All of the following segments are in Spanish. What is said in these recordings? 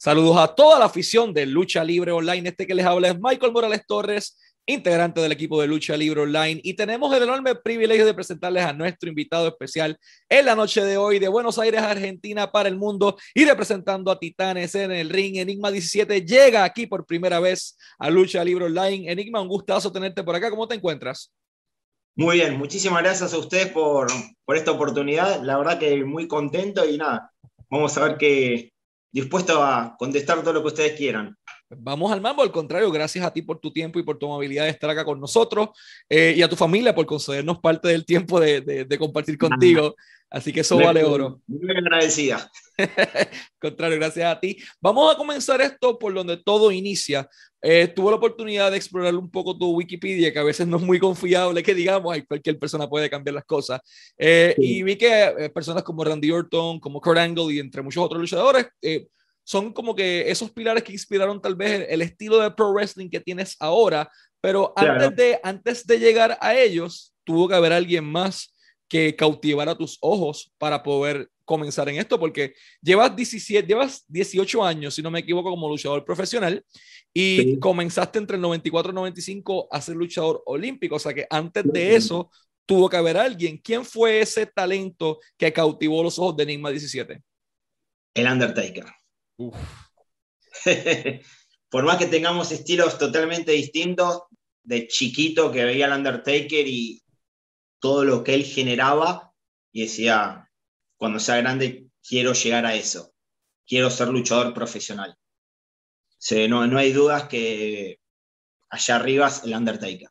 Saludos a toda la afición de Lucha Libre Online. Este que les habla es Michael Morales Torres, integrante del equipo de Lucha Libre Online. Y tenemos el enorme privilegio de presentarles a nuestro invitado especial en la noche de hoy de Buenos Aires, Argentina, para el mundo. Y representando a Titanes en el ring, Enigma 17 llega aquí por primera vez a Lucha Libre Online. Enigma, un gustazo tenerte por acá. ¿Cómo te encuentras? Muy bien, muchísimas gracias a ustedes por, por esta oportunidad. La verdad que muy contento y nada, vamos a ver qué dispuesto a contestar todo lo que ustedes quieran. Vamos al mambo, al contrario, gracias a ti por tu tiempo y por tu amabilidad de estar acá con nosotros eh, y a tu familia por concedernos parte del tiempo de, de, compartir contigo. Así que eso vale oro. Muy agradecida. contrario, gracias a ti. Vamos a comenzar esto por donde todo inicia. Eh, tuve la oportunidad de explorar un poco tu Wikipedia, que a veces no es muy confiable, que digamos, cualquier persona puede cambiar las cosas. Eh, y vi que eh, personas como Randy Orton, como Kurt Angle y entre muchos otros luchadores son como que esos pilares que inspiraron tal vez el, estilo de pro wrestling que tienes ahora, pero antes, de, antes de llegar a ellos, tuvo que haber alguien más que cautivara tus ojos para poder comenzar en esto, porque llevas 17, llevas 18 años, si no me equivoco, como luchador profesional y comenzaste entre el 94 y el 95 a ser luchador olímpico, o sea que antes de eso tuvo que haber alguien. ¿Quién fue ese talento que cautivó los ojos de Enigma 17? El Undertaker. Por más que tengamos estilos totalmente distintos, de chiquito que veía al Undertaker y todo lo que él generaba, y decía, cuando sea grande, quiero llegar a eso, quiero ser luchador profesional. no, no hay dudas que allá arriba es el Undertaker.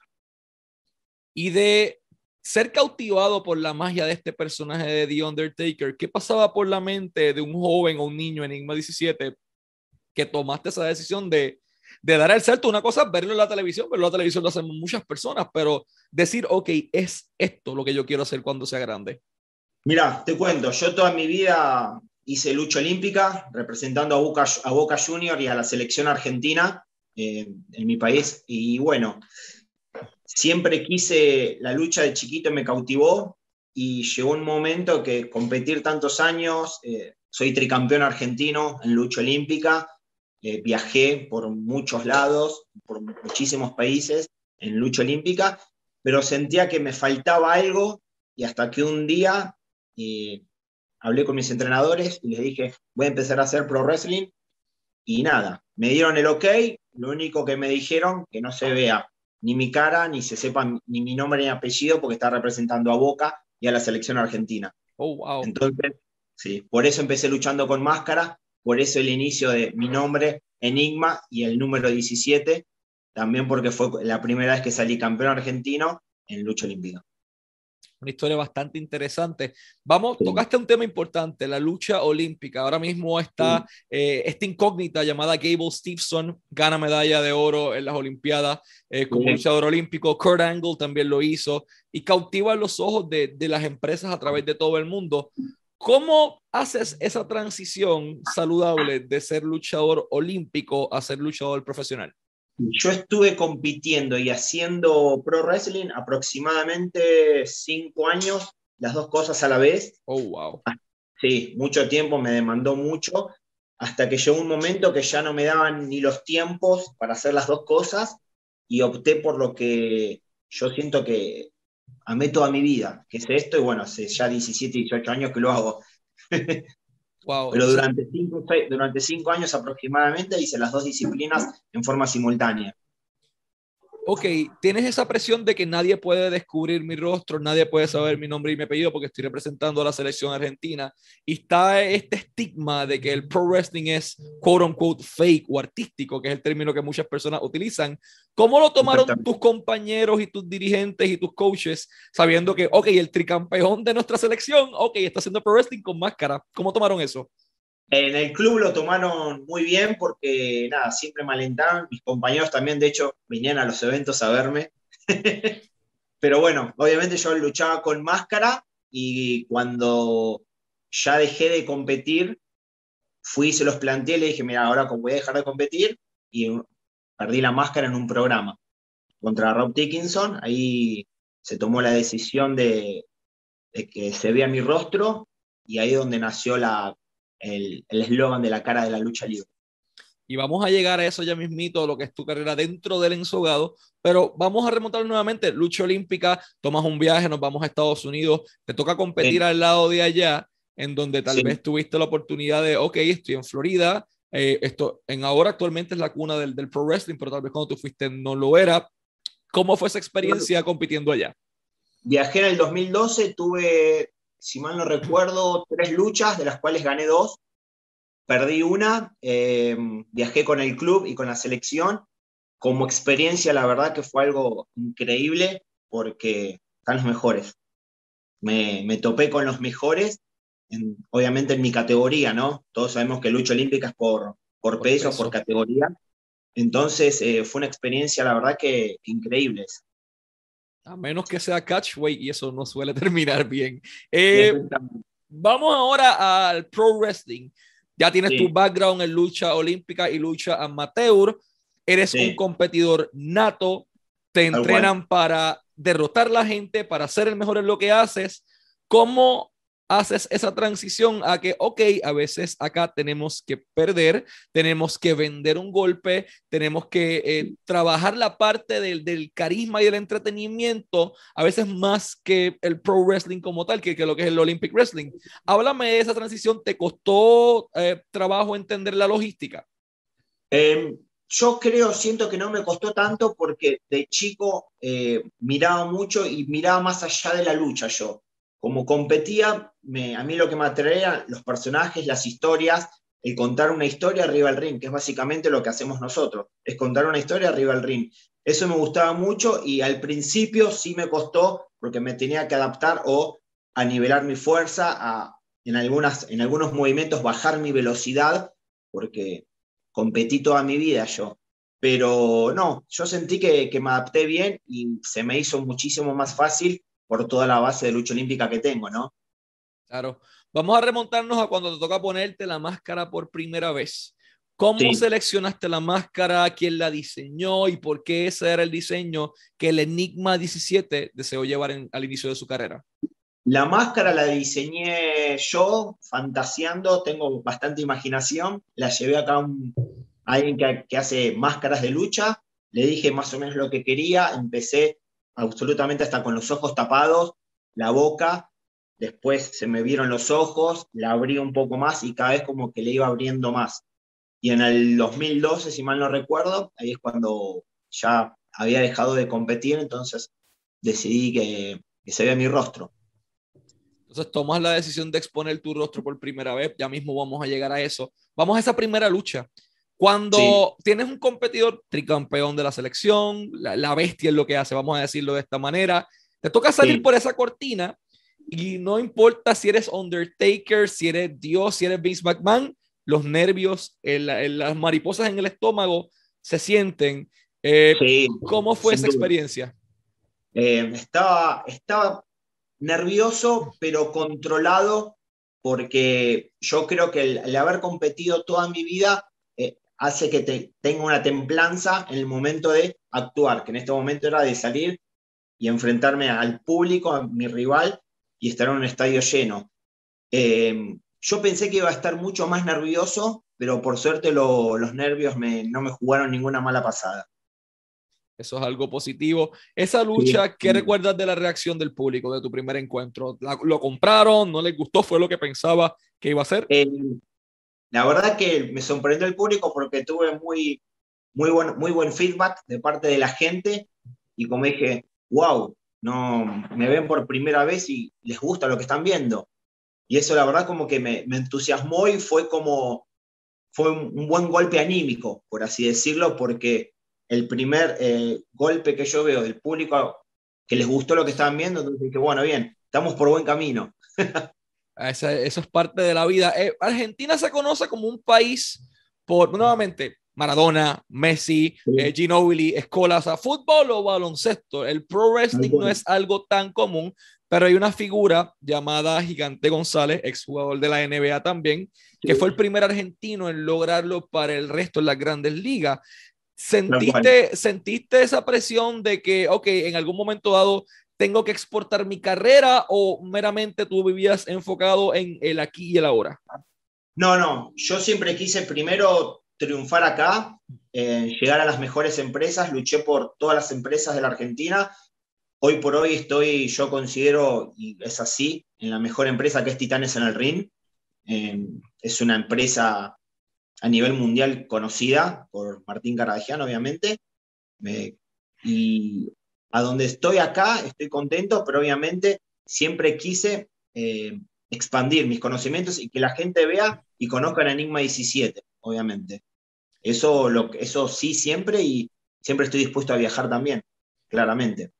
Y de ser cautivado por la magia de este personaje de The Undertaker, ¿qué pasaba por la mente de un joven o un niño en Enigma 17 que tomaste esa decisión de, de dar el salto? Una cosa es verlo en la televisión, verlo en la televisión lo hacen muchas personas, pero decir, ok, es esto lo que yo quiero hacer cuando sea grande. Mira, te cuento, yo toda mi vida hice lucha olímpica representando a Boca, a Boca Junior y a la selección argentina eh, en mi país. Y bueno, siempre quise, la lucha de chiquito me cautivó y llegó un momento que competir tantos años, eh, soy tricampeón argentino en lucha olímpica, eh, viajé por muchos lados, por muchísimos países en lucha olímpica, pero sentía que me faltaba algo y hasta que un día eh, hablé con mis entrenadores y les dije, voy a empezar a hacer pro wrestling y nada, me dieron el ok, lo único que me dijeron que no se vea ni mi cara, ni se sepa ni mi nombre ni apellido, porque está representando a Boca y a la selección argentina. Oh, wow. Entonces, sí, por eso empecé luchando con máscara, por eso el inicio de mi nombre, Enigma, y el número 17, también porque fue la primera vez que salí campeón argentino en lucha olímpica una historia bastante interesante. Vamos, tocaste un tema importante, la lucha olímpica. Ahora mismo está eh, esta incógnita llamada Gable Stevenson, gana medalla de oro en las Olimpiadas eh, como luchador olímpico. Kurt Angle también lo hizo y cautiva los ojos de, de las empresas a través de todo el mundo. ¿Cómo haces esa transición saludable de ser luchador olímpico a ser luchador profesional? Yo estuve compitiendo y haciendo pro wrestling aproximadamente cinco años, las dos cosas a la vez. Oh, wow. Sí, mucho tiempo, me demandó mucho, hasta que llegó un momento que ya no me daban ni los tiempos para hacer las dos cosas y opté por lo que yo siento que amé toda mi vida, que es esto, y bueno, hace ya 17, 18 años que lo hago. Pero durante cinco, durante cinco años aproximadamente hice las dos disciplinas en forma simultánea. Ok, tienes esa presión de que nadie puede descubrir mi rostro, nadie puede saber mi nombre y mi apellido porque estoy representando a la selección argentina. Y está este estigma de que el pro wrestling es quote unquote fake o artístico, que es el término que muchas personas utilizan. ¿Cómo lo tomaron tus compañeros y tus dirigentes y tus coaches sabiendo que, ok, el tricampeón de nuestra selección, ok, está haciendo pro wrestling con máscara? ¿Cómo tomaron eso? En el club lo tomaron muy bien porque, nada, siempre me alentaban. Mis compañeros también, de hecho, venían a los eventos a verme. Pero bueno, obviamente yo luchaba con máscara y cuando ya dejé de competir, fui, se los planteé, le dije, mira, ahora voy a dejar de competir y perdí la máscara en un programa contra Rob Dickinson. Ahí se tomó la decisión de, de que se vea mi rostro y ahí es donde nació la el eslogan de la cara de la lucha libre. y vamos a llegar a eso ya mismito, lo que es tu carrera dentro del ensogado, pero vamos a remontar nuevamente, lucha olímpica, tomas un viaje, nos vamos a Estados Unidos, te toca competir al lado de allá, en donde tal vez tuviste la oportunidad de, ok, estoy en Florida, eh, esto en ahora actualmente es la cuna del, del pro wrestling, pero tal vez cuando tú fuiste no lo era. ¿Cómo fue esa experiencia compitiendo allá? Viajé en el 2012, tuve, si mal no recuerdo, tres luchas, de las cuales gané dos Perdí una, eh, viajé con el club y con la selección. Como experiencia, la verdad que fue algo increíble porque están los mejores. Me, topé con los mejores, obviamente en mi categoría, ¿no? Todos sabemos que lucha olímpica es por, por, peso, por categoría. Entonces eh, fue una experiencia, la verdad que, increíble. A menos que sea catchweight y eso no suele terminar bien. Eh, vamos ahora al pro wrestling. Ya tienes tu background en lucha olímpica y lucha amateur. Eres un competidor nato. Te entrenan para derrotar a la gente, para ser el mejor en lo que haces. ¿Cómo haces esa transición a que, ok, a veces acá tenemos que perder, tenemos que vender un golpe, tenemos que eh, trabajar la parte del, del, carisma y del entretenimiento, a veces más que el pro wrestling como tal, que, que lo que es el Olympic Wrestling. Háblame de esa transición, ¿te costó eh, trabajo entender la logística? Em, yo creo, siento que no me costó tanto porque de chico eh, miraba mucho y miraba más allá de la lucha yo como competía, a mí lo que me atraía, los personajes, las historias, el contar una historia arriba del ring, que es básicamente lo que hacemos nosotros, es contar una historia arriba del ring. Eso me gustaba mucho y al principio sí me costó porque me tenía que adaptar o a nivelar mi fuerza, en, algunas, en algunos movimientos bajar mi velocidad, porque competí toda mi vida yo. Pero no, yo sentí que me adapté bien y se me hizo muchísimo más fácil por toda la base de lucha olímpica que tengo, ¿no? Claro. Vamos a remontarnos a cuando te toca ponerte la máscara por primera vez. ¿Cómo seleccionaste la máscara? ¿Quién la diseñó? ¿Y por qué ese era el diseño que el Enigma 17 deseó llevar al inicio de su carrera? La máscara la diseñé yo, fantaseando, tengo bastante imaginación. La llevé acá a, alguien que, que hace máscaras de lucha. Le dije más o menos lo que quería. Empecé absolutamente hasta con los ojos tapados, la boca, después se me vieron los ojos, la abrí un poco más y cada vez como que le iba abriendo más. Y en el 2012, si mal no recuerdo, ahí es cuando ya había dejado de competir, entonces decidí que, se vea mi rostro. Entonces tomas la decisión de exponer tu rostro por primera vez, ya mismo vamos a llegar a eso. Vamos a esa primera lucha. Cuando tienes un competidor tricampeón de la selección, la, bestia es lo que hace, vamos a decirlo de esta manera, te toca salir por esa cortina y no importa si eres Undertaker, si eres Dios, si eres Vince McMahon, los nervios, las mariposas en el estómago se sienten. Eh, ¿Cómo fue esa experiencia? Eh, estaba, estaba nervioso, pero controlado, porque yo creo que el haber competido toda mi vida hace que te, tenga una templanza en el momento de actuar, que en este momento era de salir y enfrentarme al público, a mi rival, y estar en un estadio lleno. Eh, yo pensé que iba a estar mucho más nervioso, pero por suerte los nervios no me jugaron ninguna mala pasada. Eso es algo positivo. Esa lucha, ¿qué recuerdas de la reacción del público de tu primer encuentro? ¿Lo compraron? ¿No les gustó? ¿Fue lo que pensaba que iba a ser? Eh, la verdad que me sorprendió el público porque tuve muy, muy, buen, muy buen feedback de parte de la gente y como dije, wow, no, me ven por primera vez y les gusta lo que están viendo. Y eso la verdad como que me, entusiasmó y fue como, fue un, buen golpe anímico, por así decirlo, porque el primer eh, golpe que yo veo del público que les gustó lo que estaban viendo, entonces dije, bueno, bien, estamos por buen camino. eso es parte de la vida. Eh, Argentina se conoce como un país por, nuevamente, Maradona, Messi, eh, Ginobili, Escola, o sea, fútbol o baloncesto. El pro wrestling no es algo tan común, pero hay una figura llamada Gigante González, exjugador de la NBA también, que fue el primer argentino en lograrlo para el resto de las grandes ligas. ¿Sentiste, ¿Sentiste esa presión de que, ok, en algún momento dado tengo que exportar mi carrera o meramente tú vivías enfocado en el aquí y el ahora? No, no, yo siempre quise primero triunfar acá, eh, llegar a las mejores empresas, luché por todas las empresas de la Argentina. Hoy por hoy estoy, yo considero, y es así, en la mejor empresa que es Titanes en el Ring. Eh, es una empresa a nivel mundial conocida por Martín Caradagian, obviamente. y a donde estoy acá, estoy contento, pero obviamente siempre quise eh, expandir mis conocimientos y que la gente vea y conozca el Enigma 17, obviamente. Eso, lo, eso sí siempre y siempre estoy dispuesto a viajar también, claramente.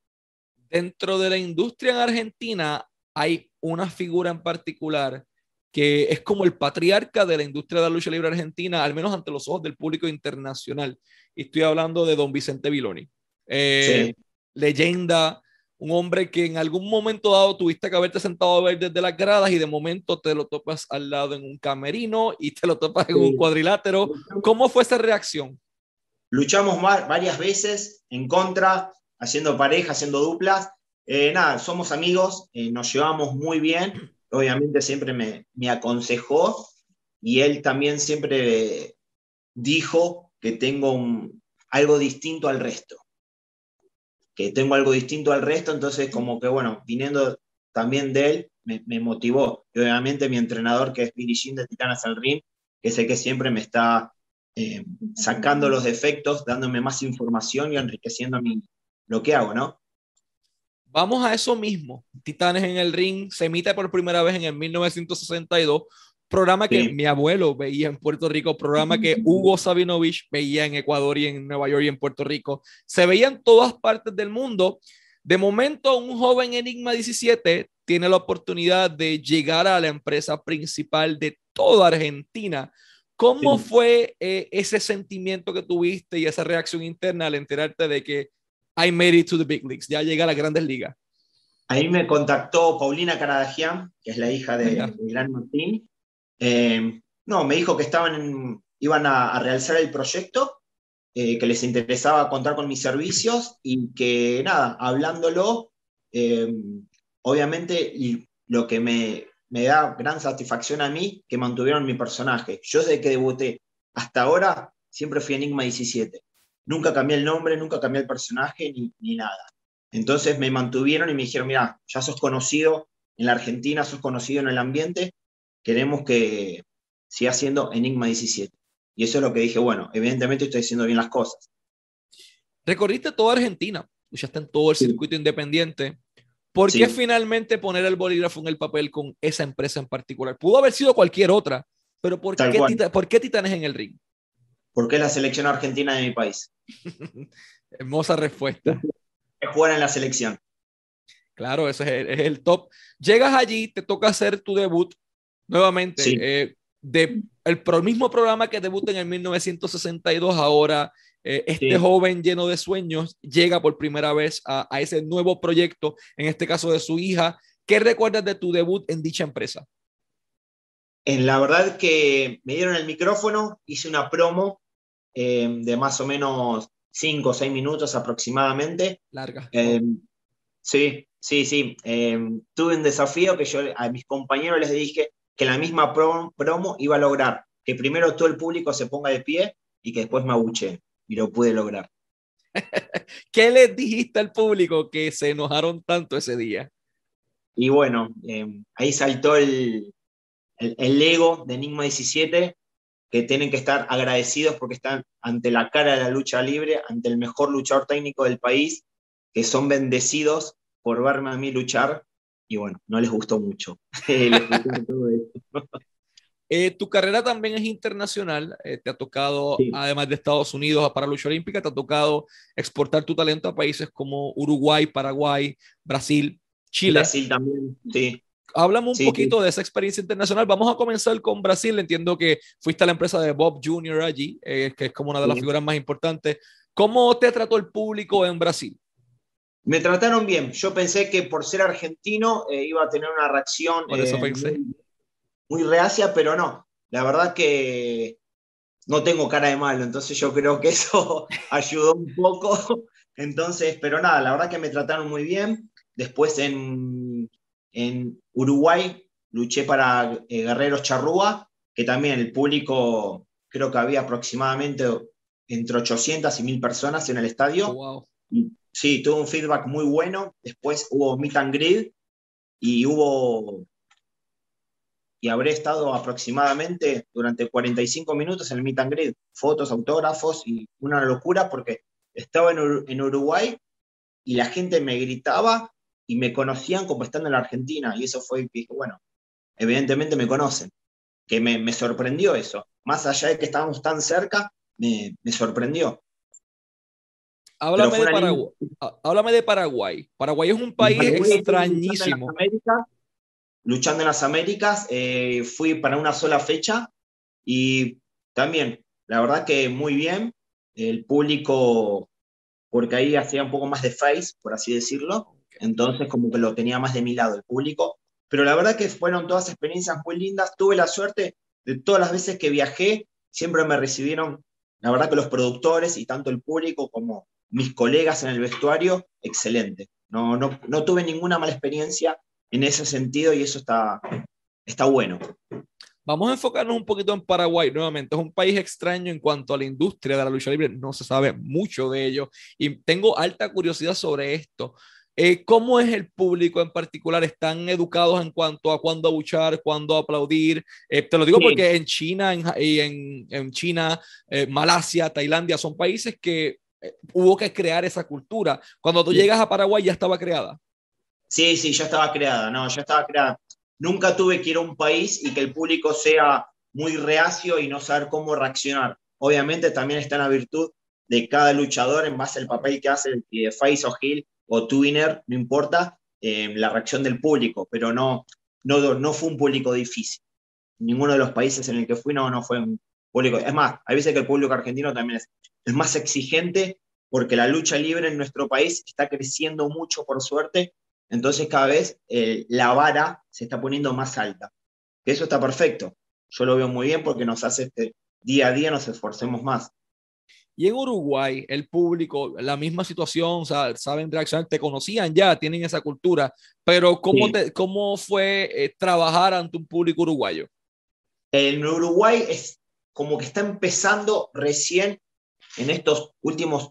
Dentro de la industria en Argentina hay una figura en particular que es como el patriarca de la industria de la lucha libre argentina, al menos ante los ojos del público internacional. Y estoy hablando de don Vicente Viloni. Eh, leyenda, un hombre que en algún momento dado tuviste que haberte sentado a ver desde las gradas y de momento te lo topas al lado en un camerino y te lo topas en un cuadrilátero. ¿Cómo fue esa reacción? Luchamos varias veces en contra, haciendo pareja, haciendo duplas. Eh, nada, somos amigos, eh, nos llevamos muy bien. Obviamente siempre me, me aconsejó y él también siempre dijo que tengo un, algo distinto al resto que tengo algo distinto al resto, entonces como que bueno, viniendo también de él, me, motivó. Y obviamente mi entrenador, que es Billy Jean de Titanas al Ring, que sé que siempre me está eh, sacando los defectos, dándome más información y enriqueciendo mí lo que hago, ¿no? Vamos a eso mismo. Titanes en el Ring se emite por primera vez en el 1962 programa que mi abuelo veía en Puerto Rico, programa que Hugo Sabinovich veía en Ecuador y en Nueva York y en Puerto Rico. Se veía en todas partes del mundo. De momento, un joven Enigma 17 tiene la oportunidad de llegar a la empresa principal de toda Argentina. ¿Cómo fue eh, ese sentimiento que tuviste y esa reacción interna al enterarte de que I made it to the big leagues, ya llega a las grandes ligas? Ahí me contactó Paulina Caradagian, que es la hija de, de Gran Martín, eh, no, me dijo que estaban iban a, realizar el proyecto, eh, que les interesaba contar con mis servicios y que nada, hablándolo, eh, obviamente y lo que me, me, da gran satisfacción a mí, que mantuvieron mi personaje. Yo desde que debuté hasta ahora siempre fui Enigma 17. Nunca cambié el nombre, nunca cambié el personaje ni, ni nada. Entonces me mantuvieron y me dijeron, mira, ya sos conocido en la Argentina, sos conocido en el ambiente, queremos que siga siendo Enigma 17. Y eso es lo que dije, bueno, evidentemente estoy haciendo bien las cosas. Recorriste toda Argentina, ya está en todo el circuito independiente. ¿Por qué finalmente poner el bolígrafo en el papel con esa empresa en particular? Pudo haber sido cualquier otra, pero ¿por, qué, ¿por qué Titanes en el ring? Porque es la selección argentina de mi país. Hermosa respuesta. Es jugar en la selección. Claro, ese es el, es el, top. Llegas allí, te toca hacer tu debut nuevamente, eh, de el mismo programa que debuta en el 1962, ahora eh, este joven lleno de sueños llega por primera vez a, a, ese nuevo proyecto, en este caso de su hija. ¿Qué recuerdas de tu debut en dicha empresa? En la verdad que me dieron el micrófono, hice una promo eh, de más o menos 5 o 6 minutos aproximadamente. Larga. sí, sí, sí. tuve un desafío que yo a mis compañeros les dije, que la misma promo iba a lograr que primero todo el público se ponga de pie y que después me abuche. Y lo pude lograr. ¿Qué les dijiste al público que se enojaron tanto ese día? Y bueno, em, ahí saltó el, el, ego de Enigma 17, que tienen que estar agradecidos porque están ante la cara de la lucha libre, ante el mejor luchador técnico del país, que son bendecidos por verme a mí luchar y bueno, no les gustó mucho. Eh, tu carrera también es internacional, eh, te ha tocado, además de Estados Unidos para lucha olímpica, te ha tocado exportar tu talento a países como Uruguay, Paraguay, Brasil, Chile. Brasil también, sí. Háblame un poquito de esa experiencia internacional. Vamos a comenzar con Brasil. Entiendo que fuiste a la empresa de Bob Jr. allí, eh, que es como una de las figuras más importantes. ¿Cómo te trató el público en Brasil? Me trataron bien. Yo pensé que por ser argentino eh, iba a tener una reacción eh, muy, reacia, pero no. La verdad que no tengo cara de malo, entonces yo creo que eso ayudó un poco. Entonces, pero nada, la verdad que me trataron muy bien. Después en, en Uruguay luché para eh, Guerreros Charrúa, que también el público creo que había aproximadamente entre 800 y 1000 personas en el estadio. wow. Sí, tuvo un feedback muy bueno. Después hubo meet and greet y hubo. Y habré estado aproximadamente durante 45 minutos en el meet and greet. Fotos, autógrafos y una locura porque estaba en, Uruguay y la gente me gritaba y me conocían como estando en la Argentina. Y eso fue, bueno, evidentemente me conocen. Que me, me sorprendió eso. Más allá de que estábamos tan cerca, me, me sorprendió. Háblame de, Paraguay. Háblame de Paraguay. Paraguay es un país extrañísimo. Luchando en las Américas, eh, fui para una sola fecha y también, la verdad que muy bien. El público, porque ahí hacía un poco más de face, por así decirlo. Entonces, como que lo tenía más de mi lado el público. Pero la verdad que fueron todas experiencias muy lindas. Tuve la suerte de todas las veces que viajé, siempre me recibieron, la verdad que los productores y tanto el público como mis colegas en el vestuario, excelente. No, no, no tuve ninguna mala experiencia en ese sentido y eso está, está bueno. Vamos a enfocarnos un poquito en Paraguay nuevamente. Es un país extraño en cuanto a la industria de la lucha libre. No se sabe mucho de ello y tengo alta curiosidad sobre esto. Eh, ¿Cómo es el público en particular? ¿Están educados en cuanto a cuándo abuchar, cuándo aplaudir? Eh, te lo digo porque en China, en, en, en China, eh, Malasia, Tailandia, son países que hubo que crear esa cultura. Cuando tú llegas a Paraguay ya estaba creada. Sí, sí, ya estaba creada, no, ya estaba creada. Nunca tuve que ir a un país y que el público sea muy reacio y no saber cómo reaccionar. Obviamente también está en la virtud de cada luchador en base al papel que hace, de face o heel o twinner, no importa, eh, la reacción del público, pero no, no, no fue un público difícil. Ninguno de los países en el que fui no, no fue un público. Es más, hay veces que el público argentino también es es más exigente porque la lucha libre en nuestro país está creciendo mucho, por suerte, entonces cada vez eh, la vara se está poniendo más alta. Eso está perfecto. Yo lo veo muy bien porque nos hace que día a día nos esforcemos más. Y en Uruguay, el público, la misma situación, saben reaccionar, te conocían ya, tienen esa cultura, pero ¿cómo, te, cómo fue eh, trabajar ante un público uruguayo? En Uruguay es como que está empezando recién en estos últimos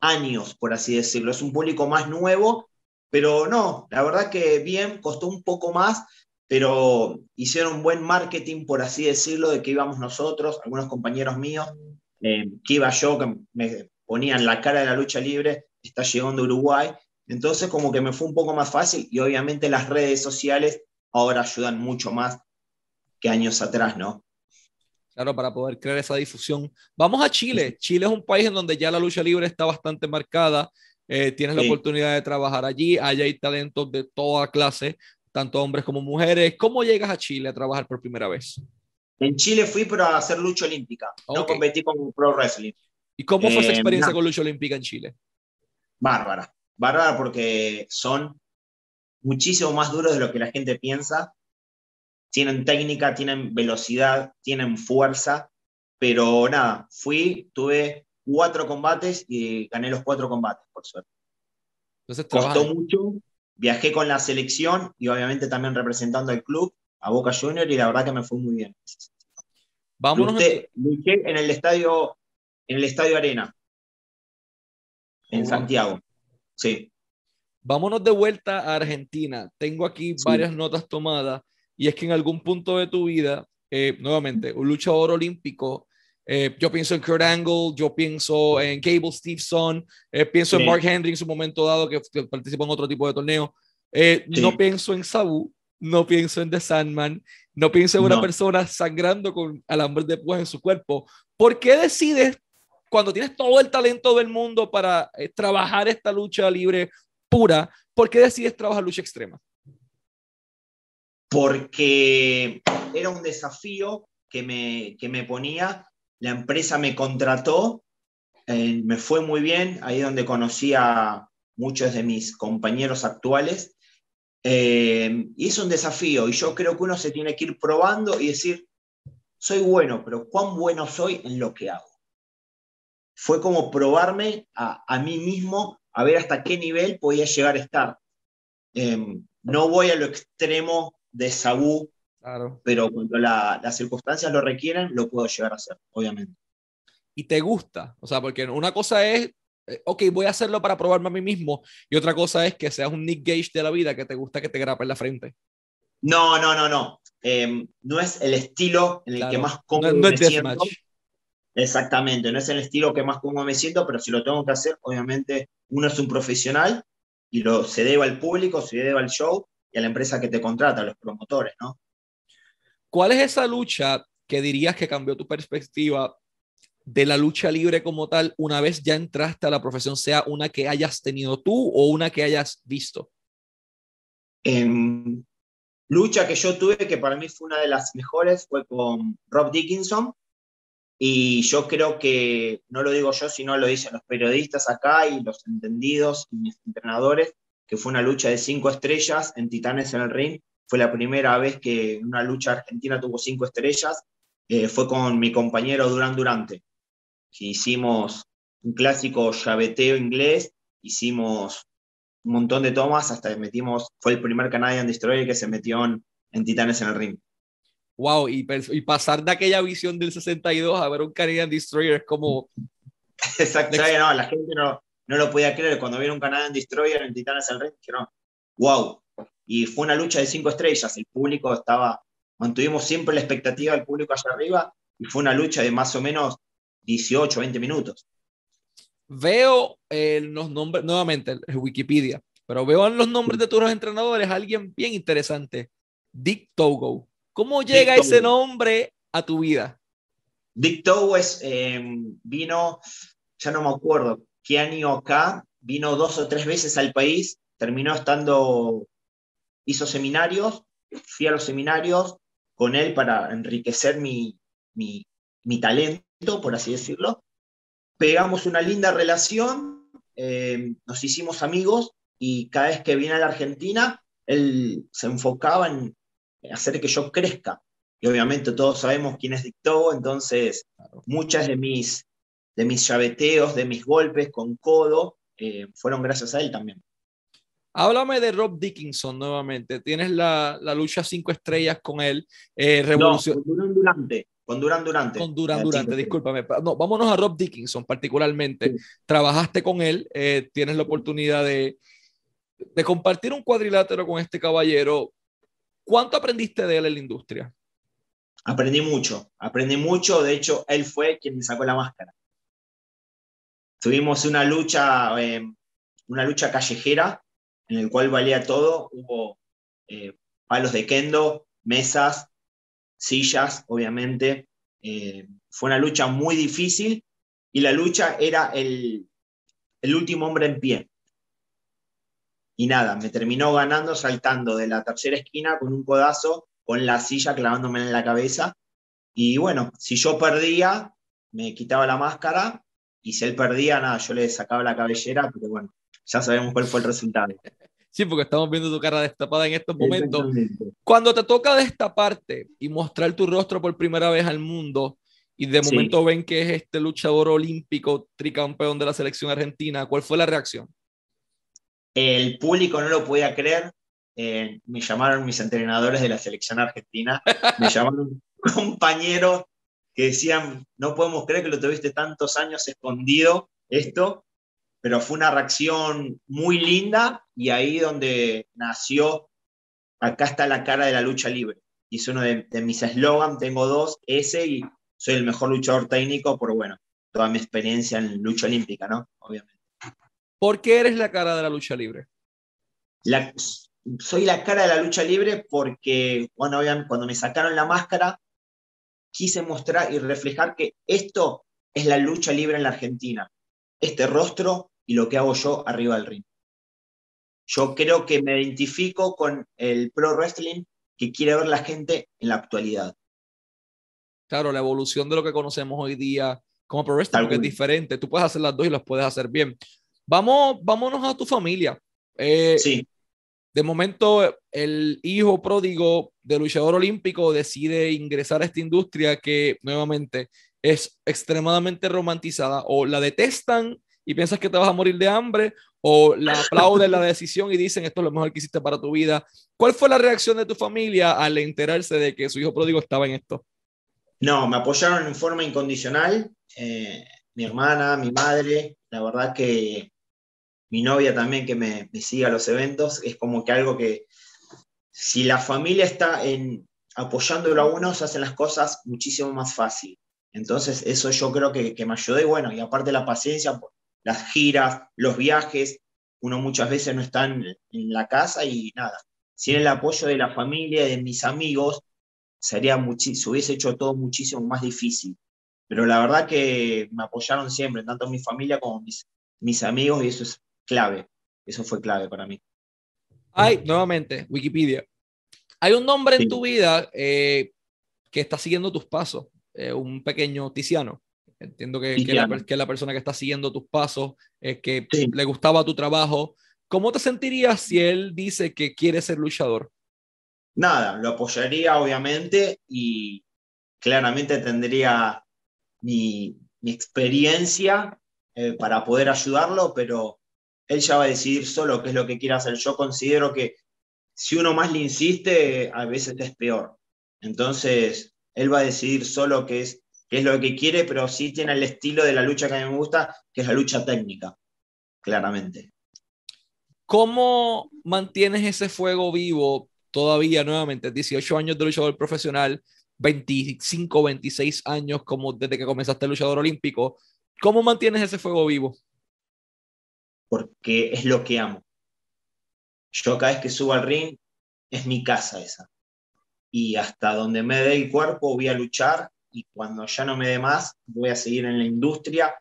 años, por así decirlo. Es un público más nuevo, pero no, la verdad que bien, costó un poco más, pero hicieron buen marketing, por así decirlo, de que íbamos nosotros, algunos compañeros míos, eh, que iba yo, que me ponían la cara de la lucha libre, está llegando a Uruguay. Entonces como que me fue un poco más fácil y obviamente las redes sociales ahora ayudan mucho más que años atrás, ¿no? Claro, para poder crear esa difusión. Vamos a Chile. Chile es un país en donde ya la lucha libre está bastante marcada. Eh, tienes la oportunidad de trabajar allí. Allá hay talentos de toda clase, tanto hombres como mujeres. ¿Cómo llegas a Chile a trabajar por primera vez? En Chile fui para hacer lucha olímpica. No competí con pro wrestling. ¿Y cómo fue esa eh, experiencia con lucha olímpica en Chile? Bárbara. Bárbara porque son muchísimo más duros de lo que la gente piensa tienen técnica, tienen velocidad, tienen fuerza, pero nada, fui, tuve cuatro combates y gané los cuatro combates, por suerte. Entonces, Costó mucho, viajé con la selección y obviamente también representando al club, a Boca Junior, y la verdad que me fue muy bien. Vámonos. Luché, en el estadio, en el estadio Arena, en Santiago. Sí. Vámonos de vuelta a Argentina. Tengo aquí varias notas tomadas y es que en algún punto de tu vida, eh, nuevamente, un luchador olímpico, eh, yo pienso en Kurt Angle, yo pienso en Cable Stevenson, eh, pienso en Mark Henry en su momento dado que, participó en otro tipo de torneo. No pienso en Sabu, no pienso en The Sandman, no pienso en una persona sangrando con alambres de púas en su cuerpo. ¿Por qué decides, cuando tienes todo el talento del mundo para trabajar esta lucha libre pura, por qué decides trabajar lucha extrema? Porque era un desafío que me, que me ponía, la empresa me contrató, eh, me fue muy bien, ahí donde conocí a muchos de mis compañeros actuales, eh, y es un desafío, y yo creo que uno se tiene que ir probando y decir, soy bueno, pero ¿cuán bueno soy en lo que hago? Fue como probarme a, a mí mismo, a ver hasta qué nivel podía llegar a estar. Eh, no voy a lo extremo de Sabu, Claro. Pero cuando las circunstancias lo requieren, lo puedo llegar a hacer, obviamente. Y te gusta, o sea, porque una cosa es, eh, ok, voy a hacerlo para probarme a mí mismo, y otra cosa es que seas un Nick Gage de la vida, que te gusta que te grape en la frente. No, no, no, no. Em, no es el estilo en el que más cómodo me siento. Exactamente, no es el estilo que más cómodo me siento, pero si lo tengo que hacer, obviamente uno es un profesional y lo, se debe al público, se debe al show y a la empresa que te contrata, a los promotores, ¿no? ¿Cuál es esa lucha que dirías que cambió tu perspectiva de la lucha libre como tal una vez ya entraste a la profesión, sea una que hayas tenido tú o una que hayas visto? En lucha que yo tuve, que para mí fue una de las mejores, fue con Rob Dickinson. Y yo creo que, no lo digo yo, sino lo dicen los periodistas acá y los entendidos y mis entrenadores, que fue una lucha de cinco estrellas en Titanes en el Ring. Fue la primera vez que una lucha argentina tuvo cinco estrellas. Eh, fue con mi compañero Durán Durante. Hicimos un clásico llaveteo inglés, hicimos un montón de tomas hasta que metimos, fue el primer Canadian Destroyer que se metió en, Titanes en el ring. Wow, y, y, pasar de aquella visión del 62 a ver un Canadian Destroyer es como... Exacto, no, la gente no, no lo podía creer. Cuando vieron un Canadian Destroyer en Titanes en el ring, dijeron, wow. Y fue una lucha de cinco estrellas, el público estaba, mantuvimos siempre la expectativa del público allá arriba y fue una lucha de más o menos 18, 20 minutos. Veo en los nombres, nuevamente, en Wikipedia, pero veo en los nombres de todos entrenadores alguien bien interesante, Dick Togo. ¿Cómo llega ese nombre a tu vida? Dick Togo es, em, vino, ya no me acuerdo año acá, vino dos o tres veces al país, terminó estando, hizo seminarios, fui a los seminarios con él para enriquecer mi, mi, mi talento por así decirlo. Pegamos una linda relación, eh, nos hicimos amigos y cada vez que viene a la Argentina, él se enfocaba en hacer que yo crezca. Y obviamente todos sabemos quién es Dictobo, entonces muchas de mis, de mis llaveteos, de mis golpes con codo, eh, fueron gracias a él también. Háblame de Rob Dickinson nuevamente. Tienes la, la lucha cinco estrellas con él. Eh, revolución... durante. Con Durán Durante. Con Durán Durante, discúlpame. No, vámonos a Rob Dickinson particularmente. Trabajaste con él, eh, tienes la oportunidad de, de compartir un cuadrilátero con este caballero. ¿Cuánto aprendiste de él en la industria? Aprendí mucho, aprendí mucho. De hecho, él fue quien me sacó la máscara. Tuvimos una lucha, eh, una lucha callejera en el cual valía todo. Hubo eh, palos de kendo, mesas, sillas, obviamente. Eh, fue una lucha muy difícil y la lucha era el, el último hombre en pie. Y nada, me terminó ganando saltando de la tercera esquina con un codazo, con la silla clavándome en la cabeza. Y bueno, si yo perdía, me quitaba la máscara y si él perdía, nada, yo le sacaba la cabellera, pero bueno, ya sabemos cuál fue el resultado. Sí, porque estamos viendo tu cara destapada en estos momentos. Cuando te toca destaparte y mostrar tu rostro por primera vez al mundo y de momento ven que es este luchador olímpico, tricampeón de la selección argentina, ¿cuál fue la reacción? El público no lo podía creer. Eh, me llamaron mis entrenadores de la selección argentina, me llamaron compañeros que decían, no podemos creer que lo tuviste tantos años escondido esto, pero fue una reacción muy linda y ahí donde nació, acá está la cara de la lucha libre. Y es uno de, mis eslogans, tengo dos, ese y soy el mejor luchador técnico por, bueno, toda mi experiencia en lucha olímpica, ¿no? Obviamente. ¿Por qué eres la cara de la lucha libre? soy la cara de la lucha libre porque, bueno, cuando me sacaron la máscara, quise mostrar y reflejar que esto es la lucha libre en la Argentina este rostro y lo que hago yo arriba del ring. Yo creo que me identifico con el pro wrestling que quiere ver la gente en la actualidad. Claro, la evolución de lo que conocemos hoy día como pro wrestling, que es diferente. Tú puedes hacer las dos y las puedes hacer bien. Vamos, vámonos a tu familia. Eh, sí. De momento, el hijo pródigo del luchador olímpico decide ingresar a esta industria que nuevamente es extremadamente romantizada o la detestan y piensas que te vas a morir de hambre o la aplauden la decisión y dicen esto es lo mejor que hiciste para tu vida. ¿Cuál fue la reacción de tu familia al enterarse de que su hijo pródigo estaba en esto? No, me apoyaron en forma incondicional. Eh, mi hermana, mi madre, la verdad que mi novia también que me, me sigue a los eventos, es como que algo que si la familia está en, apoyándolo a uno, se hacen las cosas muchísimo más fácil. Entonces, eso yo creo que, que me ayudó y bueno, y aparte la paciencia, las giras, los viajes, uno muchas veces no está en, la casa y nada. Sin el apoyo de la familia, de mis amigos, sería se hubiese hecho todo muchísimo más difícil. Pero la verdad que me apoyaron siempre, tanto mi familia como mis, mis amigos, y eso es clave. Eso fue clave para mí. Hay, nuevamente, Wikipedia. Hay un nombre en tu vida eh, que está siguiendo tus pasos, eh, un pequeño Tiziano. Entiendo que, que, la, que, la, persona que está siguiendo tus pasos, es que le gustaba tu trabajo. ¿Cómo te sentirías si él dice que quiere ser luchador? Nada, lo apoyaría obviamente y claramente tendría mi, mi experiencia eh, para poder ayudarlo, pero él ya va a decidir solo qué es lo que quiere hacer. Yo considero que si uno más le insiste, a veces es peor. Entonces, él va a decidir solo qué es, qué es lo que quiere, pero sí tiene el estilo de la lucha que a mí me gusta, que es la lucha técnica, claramente. ¿Cómo mantienes ese fuego vivo todavía nuevamente? 18 años de luchador profesional, 25, 26 años como desde que comenzaste el luchador olímpico. ¿Cómo mantienes ese fuego vivo? Porque es lo que amo. Yo cada vez que subo al ring, es mi casa esa. Y hasta donde me dé el cuerpo voy a luchar y cuando ya no me dé más, voy a seguir en la industria,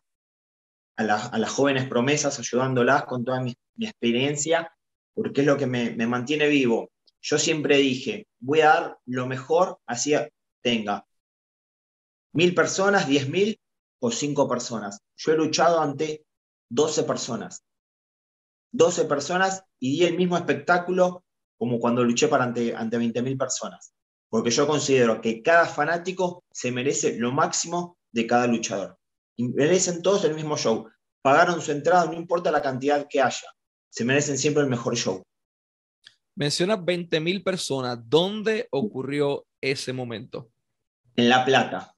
a, las jóvenes promesas, ayudándolas con toda mi, experiencia, porque es lo que me, me, mantiene vivo. Yo siempre dije, voy a dar lo mejor, así tenga mil personas, diez mil o cinco personas. Yo he luchado ante 12 personas. 12 personas y di el mismo espectáculo como cuando luché para ante, ante 20.000 personas. Porque yo considero que cada fanático se merece lo máximo de cada luchador. Y merecen todos el mismo show. Pagaron su entrada, no importa la cantidad que haya. Se merecen siempre el mejor show. Mencionas 20.000 personas. ¿Dónde ocurrió ese momento? En La Plata.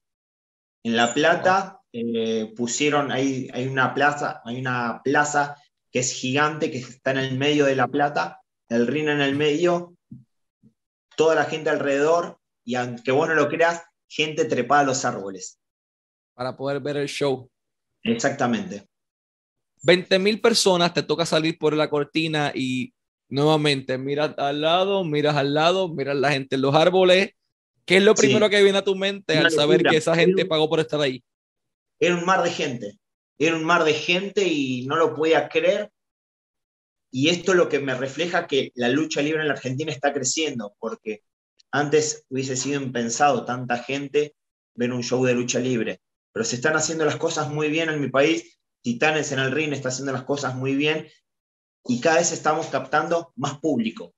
En La Plata eh, pusieron, hay, hay, una plaza, hay una plaza que es gigante, que está en el medio de La Plata, el ring en el medio, toda la gente alrededor, y aunque vos no lo creas, gente trepada a los árboles. Para poder ver el show. Exactamente. 20 mil personas, te toca salir por la cortina y nuevamente miras al lado, miras al lado, miras la gente en los árboles. ¿Qué es lo primero que viene a tu mente al saber que esa gente pagó por estar ahí? Era un mar de gente era un mar de gente y no lo podía creer. Y esto es lo que me refleja que la lucha libre en la Argentina está creciendo, porque antes hubiese sido impensado tanta gente ver un show de lucha libre. Pero se están haciendo las cosas muy bien en mi país. Titanes en el ring está haciendo las cosas muy bien y cada vez estamos captando más público.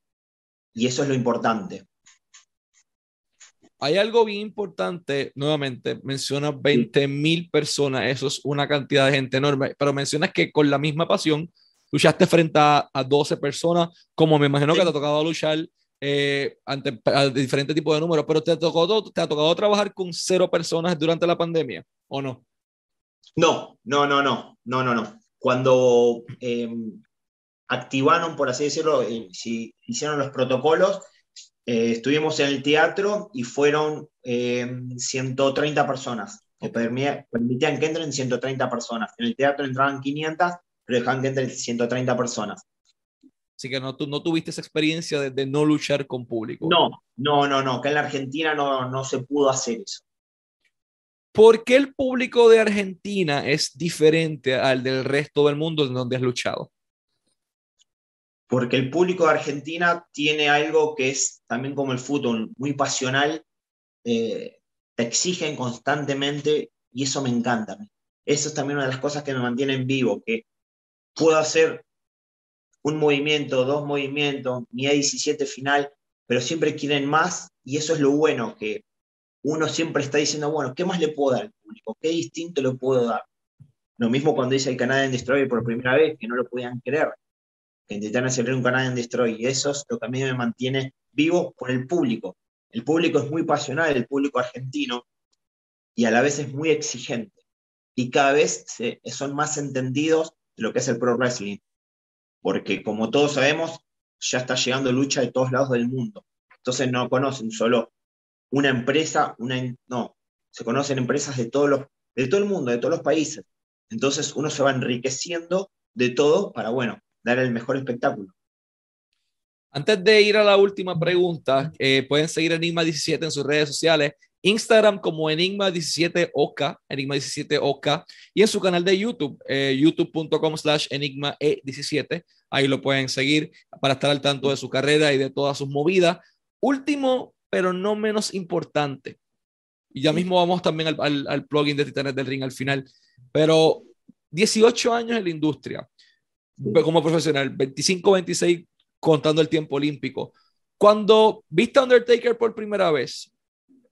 Y eso es lo importante. Hay algo bien importante, nuevamente, mencionas 20 mil personas, eso es una cantidad de gente enorme, pero mencionas que con la misma pasión luchaste frente a, 12 personas, como me imagino que te ha tocado luchar eh, ante diferentes tipos de números, pero te, tocó, te ha tocado trabajar con cero personas durante la pandemia, ¿o no? No, no, no, no, no, no, no. Cuando em, activaron, por así decirlo, eh, si hicieron los protocolos, eh, estuvimos en el teatro y fueron 130 eh, personas. Que permitían que entren 130 personas. En el teatro entraban 500, pero dejaban que entren 130 personas. Así que no, no tuviste esa experiencia de, no luchar con público. No, no, no, no. Que en la Argentina no, no se pudo hacer eso. ¿Por qué el público de Argentina es diferente al del resto del mundo en donde has luchado? Porque el público de Argentina tiene algo que es también como el fútbol, muy pasional, eh, te exigen constantemente y eso me encanta. Eso es también una de las cosas que me mantienen vivo, que puedo hacer un movimiento, dos movimientos, mi A17 final, pero siempre quieren más y eso es lo bueno, que uno siempre está diciendo, bueno, ¿qué más le puedo dar al público? ¿Qué distinto le puedo dar? Lo mismo cuando hice el Canadian Destroyer por primera vez, que no lo podían creer. Que intentar hacer un Canadian Destroyer. Y eso es lo que a mí me mantiene vivo por el público. El público es muy pasional, el público argentino, y a la vez es muy exigente. Y cada vez son más entendidos de lo que es el pro wrestling. Porque como todos sabemos, ya está llegando lucha de todos lados del mundo. Entonces no conocen solo una empresa, una, no, se conocen empresas de, todos los, de todo el mundo, de todos los países. Entonces uno se va enriqueciendo de todo para, bueno, dar el mejor espectáculo. Antes de ir a la última pregunta, eh, pueden seguir Enigma17 en sus redes sociales, Instagram como Enigma17OK, Enigma17OK, y en su canal de YouTube, eh, youtube.com slash Enigma17. Ahí lo pueden seguir para estar al tanto de su carrera y de todas sus movidas. Último, pero no menos importante. Y ya mismo vamos también al, al, plugin de Titanes del Ring al final. Pero 18 años en la industria, como profesional, 25, 26 contando el tiempo olímpico. Cuando viste a Undertaker por primera vez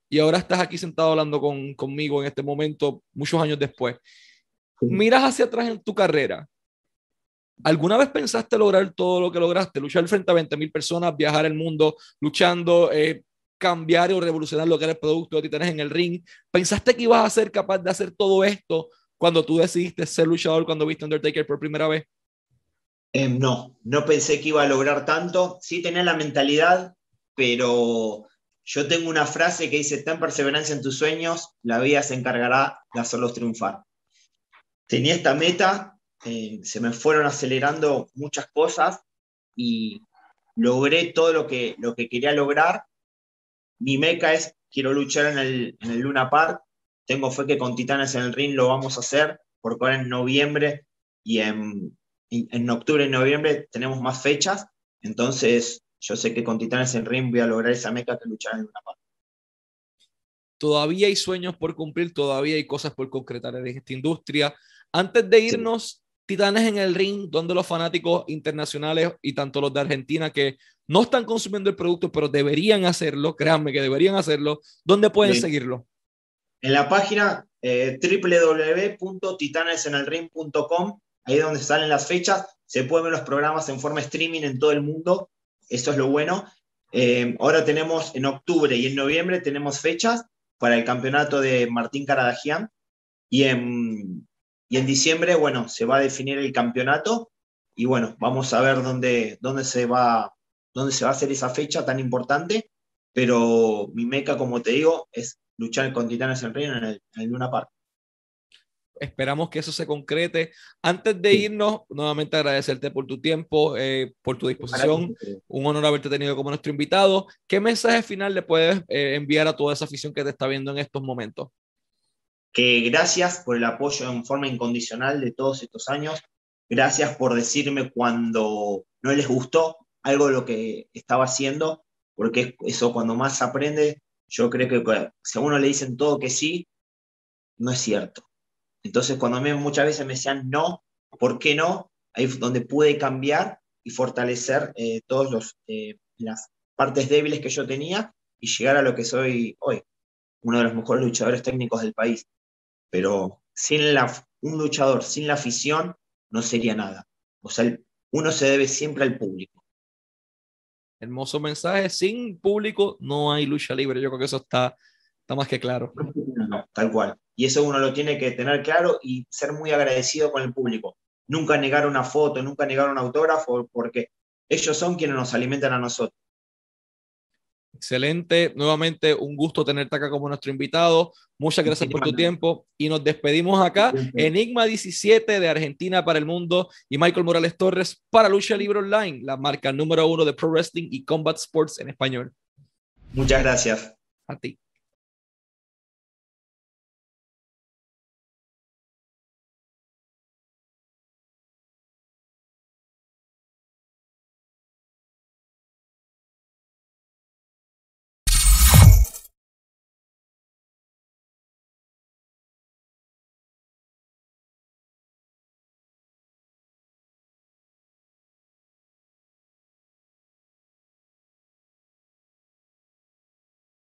y ahora estás aquí sentado hablando con, conmigo en este momento, muchos años después, miras hacia atrás en tu carrera. ¿Alguna vez pensaste lograr todo lo que lograste? Luchar frente a 20 mil personas, viajar el mundo luchando, eh, cambiar o revolucionar lo que era el producto de Titanes en el ring. ¿Pensaste que ibas a ser capaz de hacer todo esto cuando tú decidiste ser luchador cuando viste Undertaker por primera vez? Em, no, no pensé que iba a lograr tanto. Sí tenía la mentalidad, pero yo tengo una frase que dice, ten perseverancia en tus sueños, la vida se encargará de hacerlos triunfar. Tenía esta meta, eh, se me fueron acelerando muchas cosas y logré todo lo que, lo que quería lograr mi meca es, quiero luchar en el, en el Luna Park, tengo fe que con Titanes en el ring lo vamos a hacer, porque ahora en noviembre y en, en octubre y noviembre tenemos más fechas, entonces yo sé que con Titanes en el ring voy a lograr esa meca que luchar en el Luna Park. Todavía hay sueños por cumplir, todavía hay cosas por concretar en esta industria. Antes de irnos, Titanes en el ring, donde los fanáticos internacionales y tanto los de Argentina que no están consumiendo el producto, pero deberían hacerlo, créanme que deberían hacerlo, ¿dónde pueden seguirlo? En la página eh, www.titanesenelring.com, ahí es donde salen las fechas, se pueden ver los programas en forma streaming en todo el mundo, eso es lo bueno. Eh, ahora tenemos en octubre y en noviembre tenemos fechas para el campeonato de Martín Caradagian y en diciembre, bueno, se va a definir el campeonato y bueno, vamos a ver dónde, dónde, se, va, dónde se va a hacer esa fecha tan importante. Pero mi meca, como te digo, es luchar con Titanes en Reino en el, en Luna Park. Esperamos que eso se concrete. Antes de irnos, nuevamente agradecerte por tu tiempo, eh, por tu disposición. Un honor haberte tenido como nuestro invitado. ¿Qué mensaje final le puedes eh, enviar a toda esa afición que te está viendo en estos momentos? que gracias por el apoyo en forma incondicional de todos estos años, gracias por decirme cuando no les gustó algo de lo que estaba haciendo, porque eso cuando más aprende, yo creo que si a uno le dicen todo que sí, no es cierto. Entonces cuando a mí muchas veces me decían no, ¿por qué no? Ahí es donde pude cambiar y fortalecer eh, todas eh, las partes débiles que yo tenía y llegar a lo que soy hoy, uno de los mejores luchadores técnicos del país pero sin la, un luchador sin la afición no sería nada. O sea, uno se debe siempre al público. Hermoso mensaje, sin público no hay lucha libre, yo creo que eso está, está más que claro. tal cual. Y eso uno lo tiene que tener claro y ser muy agradecido con el público. Nunca negar una foto, nunca negar un autógrafo, porque ellos son quienes nos alimentan a nosotros. Excelente. Nuevamente, un gusto tenerte acá como nuestro invitado. Muchas gracias por tu tiempo y nos despedimos acá. Enigma 17 de Argentina para el mundo y Michael Morales Torres para Lucha Libre Online, la marca número uno de Pro Wrestling y Combat Sports en español. Muchas gracias. A ti.